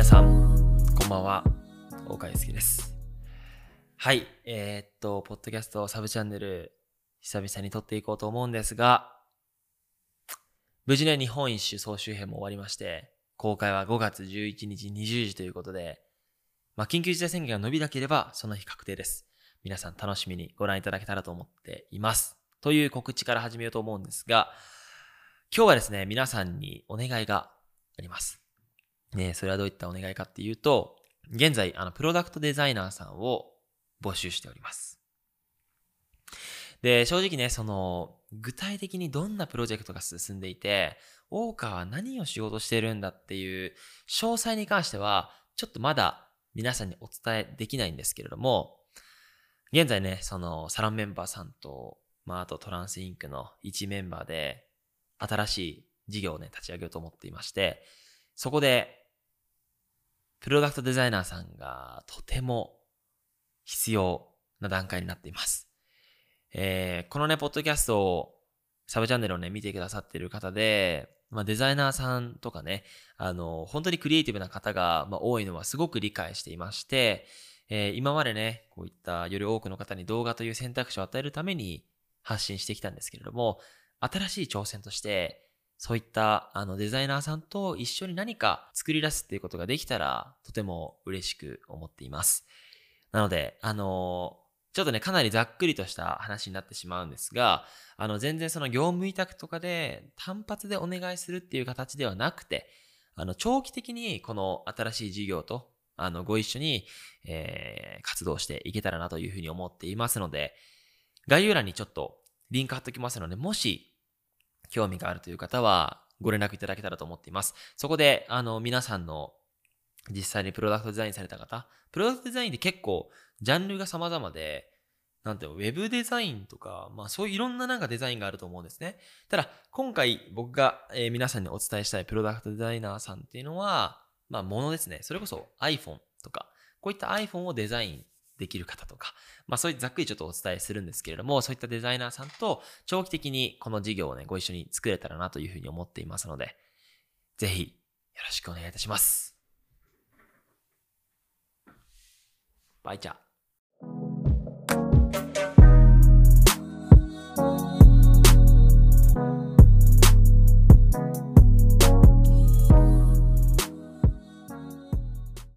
皆さん、こんばんは。岡祐介です。はい。えー、っと、ポッドキャストサブチャンネル、久々に撮っていこうと思うんですが、無事ね、日本一周総集編も終わりまして、公開は5月11日20時ということで、まあ、緊急事態宣言が伸びなければ、その日確定です。皆さん楽しみにご覧いただけたらと思っています。という告知から始めようと思うんですが、今日はですね、皆さんにお願いがあります。ねそれはどういったお願いかっていうと、現在、あの、プロダクトデザイナーさんを募集しております。で、正直ね、その、具体的にどんなプロジェクトが進んでいて、大川は何を仕事してるんだっていう詳細に関しては、ちょっとまだ皆さんにお伝えできないんですけれども、現在ね、そのサロンメンバーさんと、まあ、あとトランスインクの1メンバーで、新しい事業をね、立ち上げようと思っていまして、そこで、プロダクトデザイナーさんがとても必要な段階になっています。えー、このね、ポッドキャストを、サブチャンネルをね、見てくださっている方で、まあ、デザイナーさんとかね、あの、本当にクリエイティブな方が、まあ、多いのはすごく理解していまして、えー、今までね、こういったより多くの方に動画という選択肢を与えるために発信してきたんですけれども、新しい挑戦として、そういったあのデザイナーさんと一緒に何か作り出すっていうことができたら、とても嬉しく思っています。なので、あのちょっとね、かなりざっくりとした話になってしまうんですが、あの、全然その業務委託とかで単発でお願いするっていう形ではなくて、あの、長期的にこの新しい事業と、あの、ご一緒に、えー、活動していけたらなというふうに思っていますので、概要欄にちょっとリンク貼っておきますので、もし興味があるという方はご連絡いただけたらと思っています。そこで、あの、皆さんの実際にプロダクトデザインされた方、プロダクトデザインって結構ジャンルが様々で、なんていうの、ウェブデザインとか、まあそういういろんななんかデザインがあると思うんですね。ただ、今回僕が、えー、皆さんにお伝えしたいプロダクトデザイナーさんっていうのは、まあものですね。それこそ iPhone とか、こういった iPhone をデザインできる方とか、まあそういうざっくりちょっとお伝えするんですけれども、そういったデザイナーさんと長期的にこの事業をね、ご一緒に作れたらなというふうに思っていますので、ぜひよろしくお願いいたします。バイチャー。